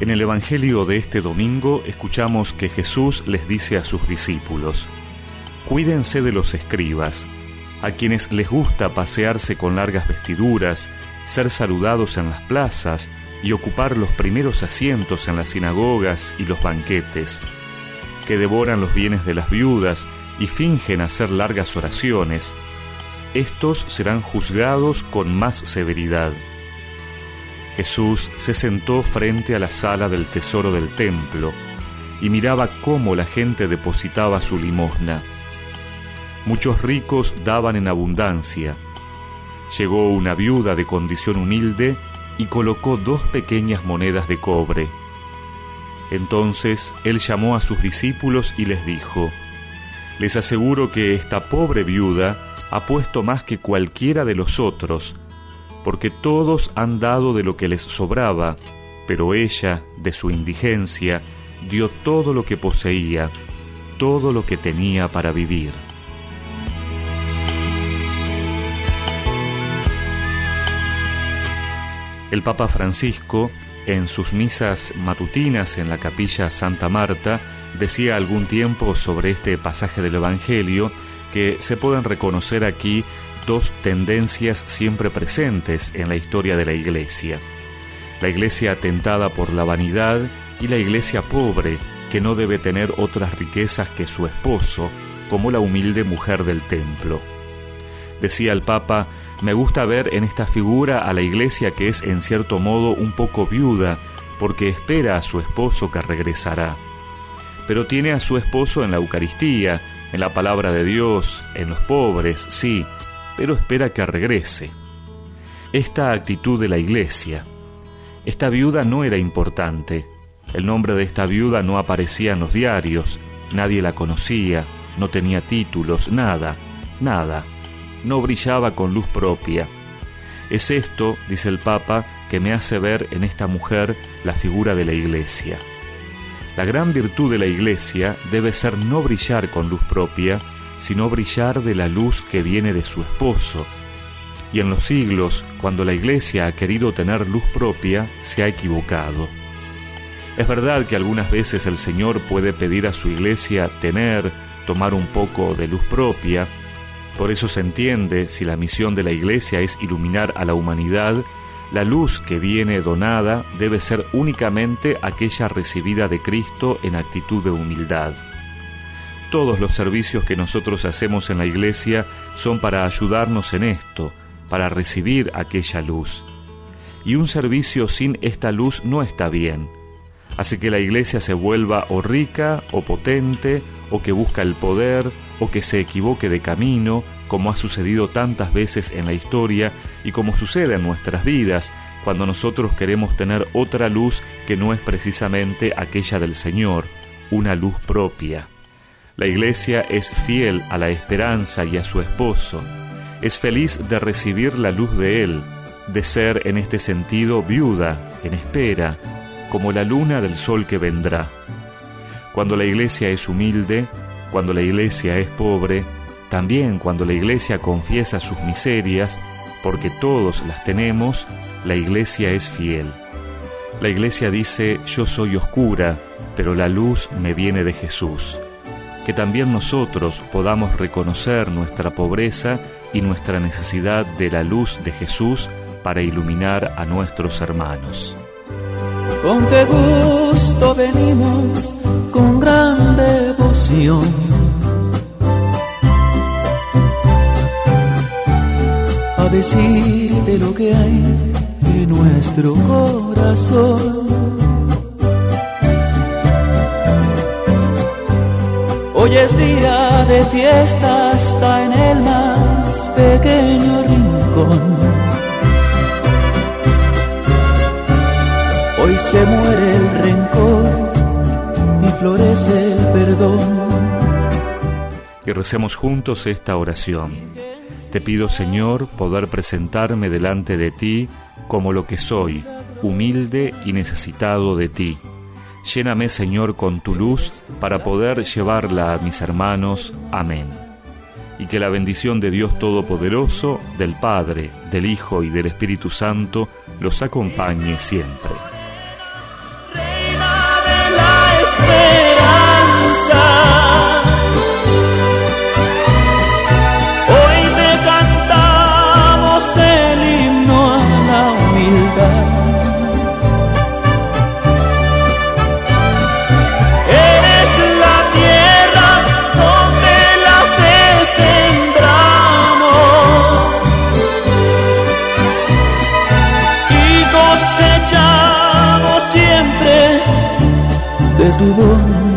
En el Evangelio de este domingo escuchamos que Jesús les dice a sus discípulos, Cuídense de los escribas, a quienes les gusta pasearse con largas vestiduras, ser saludados en las plazas y ocupar los primeros asientos en las sinagogas y los banquetes, que devoran los bienes de las viudas y fingen hacer largas oraciones, estos serán juzgados con más severidad. Jesús se sentó frente a la sala del tesoro del templo y miraba cómo la gente depositaba su limosna. Muchos ricos daban en abundancia. Llegó una viuda de condición humilde y colocó dos pequeñas monedas de cobre. Entonces él llamó a sus discípulos y les dijo, Les aseguro que esta pobre viuda ha puesto más que cualquiera de los otros, porque todos han dado de lo que les sobraba, pero ella, de su indigencia, dio todo lo que poseía, todo lo que tenía para vivir. El Papa Francisco, en sus misas matutinas en la capilla Santa Marta, decía algún tiempo sobre este pasaje del Evangelio que se pueden reconocer aquí dos tendencias siempre presentes en la historia de la Iglesia. La Iglesia tentada por la vanidad y la Iglesia pobre, que no debe tener otras riquezas que su esposo, como la humilde mujer del templo. Decía el Papa, me gusta ver en esta figura a la Iglesia que es en cierto modo un poco viuda, porque espera a su esposo que regresará. Pero tiene a su esposo en la Eucaristía, en la palabra de Dios, en los pobres, sí, pero espera que regrese. Esta actitud de la iglesia. Esta viuda no era importante. El nombre de esta viuda no aparecía en los diarios, nadie la conocía, no tenía títulos, nada, nada. No brillaba con luz propia. Es esto, dice el Papa, que me hace ver en esta mujer la figura de la iglesia. La gran virtud de la Iglesia debe ser no brillar con luz propia, sino brillar de la luz que viene de su esposo. Y en los siglos, cuando la Iglesia ha querido tener luz propia, se ha equivocado. Es verdad que algunas veces el Señor puede pedir a su Iglesia tener, tomar un poco de luz propia, por eso se entiende si la misión de la Iglesia es iluminar a la humanidad, la luz que viene donada debe ser únicamente aquella recibida de Cristo en actitud de humildad. Todos los servicios que nosotros hacemos en la iglesia son para ayudarnos en esto, para recibir aquella luz. Y un servicio sin esta luz no está bien. Hace que la iglesia se vuelva o rica o potente, o que busca el poder, o que se equivoque de camino, como ha sucedido tantas veces en la historia y como sucede en nuestras vidas cuando nosotros queremos tener otra luz que no es precisamente aquella del Señor, una luz propia. La iglesia es fiel a la esperanza y a su esposo, es feliz de recibir la luz de Él, de ser en este sentido viuda, en espera, como la luna del sol que vendrá. Cuando la iglesia es humilde, cuando la iglesia es pobre, también cuando la iglesia confiesa sus miserias, porque todos las tenemos, la iglesia es fiel. La iglesia dice, yo soy oscura, pero la luz me viene de Jesús. Que también nosotros podamos reconocer nuestra pobreza y nuestra necesidad de la luz de Jesús para iluminar a nuestros hermanos. Con qué gusto venimos, con gran devoción decir de lo que hay en nuestro corazón. Hoy es día de fiesta hasta en el más pequeño rincón. Hoy se muere el rencor y florece el perdón. Y recemos juntos esta oración. Te pido, Señor, poder presentarme delante de ti como lo que soy, humilde y necesitado de ti. Lléname, Señor, con tu luz para poder llevarla a mis hermanos. Amén. Y que la bendición de Dios Todopoderoso, del Padre, del Hijo y del Espíritu Santo los acompañe siempre. De tu voz